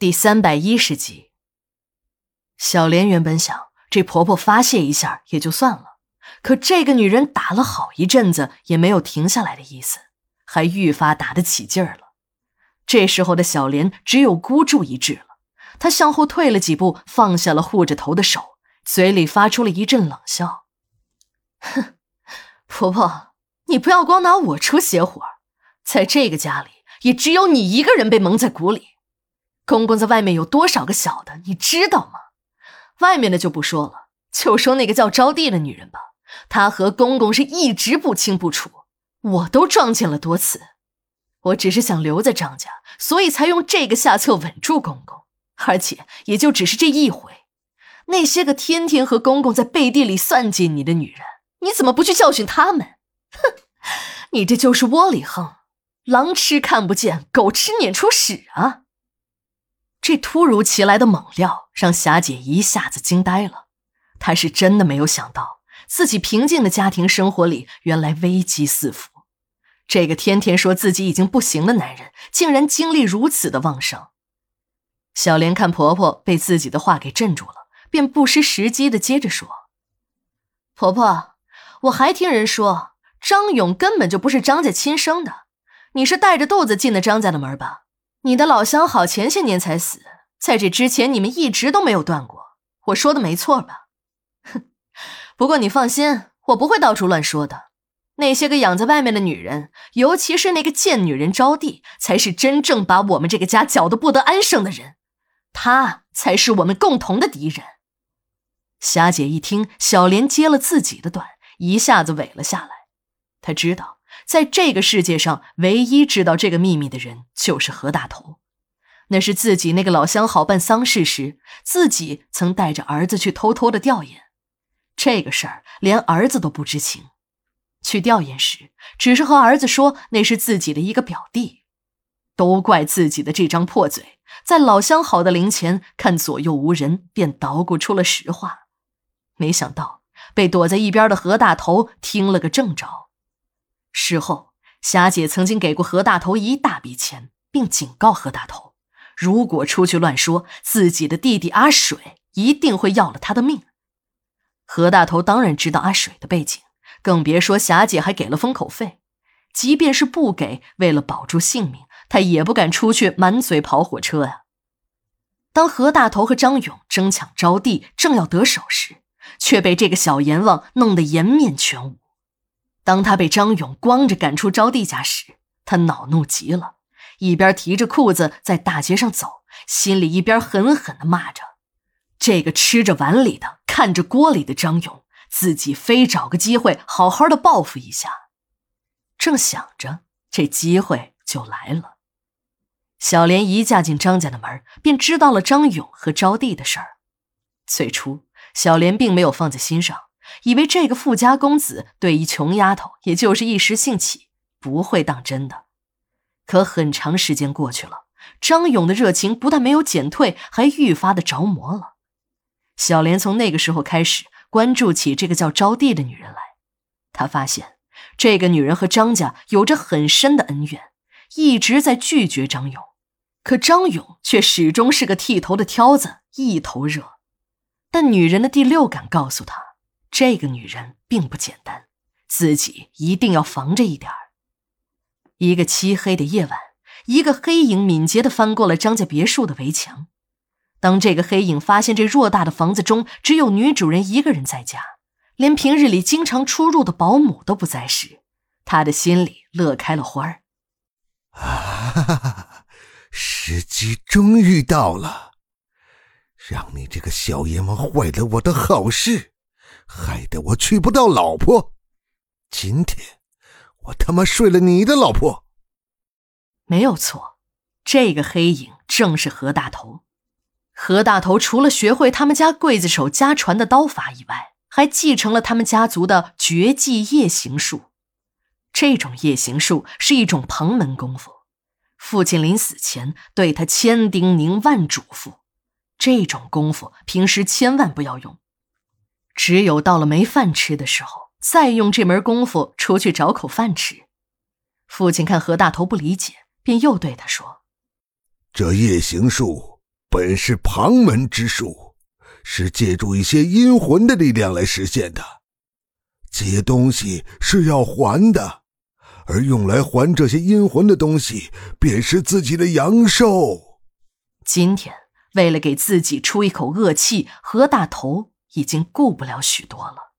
第三百一十集，小莲原本想这婆婆发泄一下也就算了，可这个女人打了好一阵子也没有停下来的意思，还愈发打得起劲儿了。这时候的小莲只有孤注一掷了，她向后退了几步，放下了护着头的手，嘴里发出了一阵冷笑：“哼，婆婆，你不要光拿我出邪火，在这个家里也只有你一个人被蒙在鼓里。”公公在外面有多少个小的，你知道吗？外面的就不说了，就说那个叫招娣的女人吧，她和公公是一直不清不楚，我都撞见了多次。我只是想留在张家，所以才用这个下策稳住公公，而且也就只是这一回。那些个天天和公公在背地里算计你的女人，你怎么不去教训他们？哼，你这就是窝里横，狼吃看不见，狗吃撵出屎啊！这突如其来的猛料让霞姐一下子惊呆了，她是真的没有想到自己平静的家庭生活里原来危机四伏。这个天天说自己已经不行的男人，竟然精力如此的旺盛。小莲看婆婆被自己的话给镇住了，便不失时机的接着说：“婆婆，我还听人说张勇根本就不是张家亲生的，你是带着肚子进的张家的门吧？”你的老相好前些年才死，在这之前你们一直都没有断过。我说的没错吧？哼！不过你放心，我不会到处乱说的。那些个养在外面的女人，尤其是那个贱女人招娣，才是真正把我们这个家搅得不得安生的人。她才是我们共同的敌人。霞姐一听小莲接了自己的短，一下子萎了下来。她知道。在这个世界上，唯一知道这个秘密的人就是何大头。那是自己那个老相好办丧事时，自己曾带着儿子去偷偷的吊唁。这个事儿连儿子都不知情。去吊唁时，只是和儿子说那是自己的一个表弟。都怪自己的这张破嘴，在老相好的灵前看左右无人，便捣鼓出了实话。没想到被躲在一边的何大头听了个正着。事后，霞姐曾经给过何大头一大笔钱，并警告何大头，如果出去乱说，自己的弟弟阿水一定会要了他的命。何大头当然知道阿水的背景，更别说霞姐还给了封口费。即便是不给，为了保住性命，他也不敢出去满嘴跑火车呀。当何大头和张勇争抢招娣，正要得手时，却被这个小阎王弄得颜面全无。当他被张勇光着赶出招娣家时，他恼怒极了，一边提着裤子在大街上走，心里一边狠狠地骂着：“这个吃着碗里的看着锅里的张勇，自己非找个机会好好的报复一下。”正想着，这机会就来了。小莲一嫁进张家的门，便知道了张勇和招娣的事儿。最初，小莲并没有放在心上。以为这个富家公子对一穷丫头也就是一时兴起，不会当真的。可很长时间过去了，张勇的热情不但没有减退，还愈发的着魔了。小莲从那个时候开始关注起这个叫招娣的女人来，她发现这个女人和张家有着很深的恩怨，一直在拒绝张勇，可张勇却始终是个剃头的挑子，一头热。但女人的第六感告诉她。这个女人并不简单，自己一定要防着一点儿。一个漆黑的夜晚，一个黑影敏捷地翻过了张家别墅的围墙。当这个黑影发现这偌大的房子中只有女主人一个人在家，连平日里经常出入的保姆都不在时，他的心里乐开了花儿。啊，时机终于到了，让你这个小阎王坏了我的好事！害得我娶不到老婆，今天我他妈睡了你的老婆。没有错，这个黑影正是何大头。何大头除了学会他们家刽子手家传的刀法以外，还继承了他们家族的绝技夜行术。这种夜行术是一种旁门功夫，父亲临死前对他千叮咛万嘱咐，这种功夫平时千万不要用。只有到了没饭吃的时候，再用这门功夫出去找口饭吃。父亲看何大头不理解，便又对他说：“这夜行术本是旁门之术，是借助一些阴魂的力量来实现的。借东西是要还的，而用来还这些阴魂的东西，便是自己的阳寿。今天为了给自己出一口恶气，何大头已经顾不了许多了。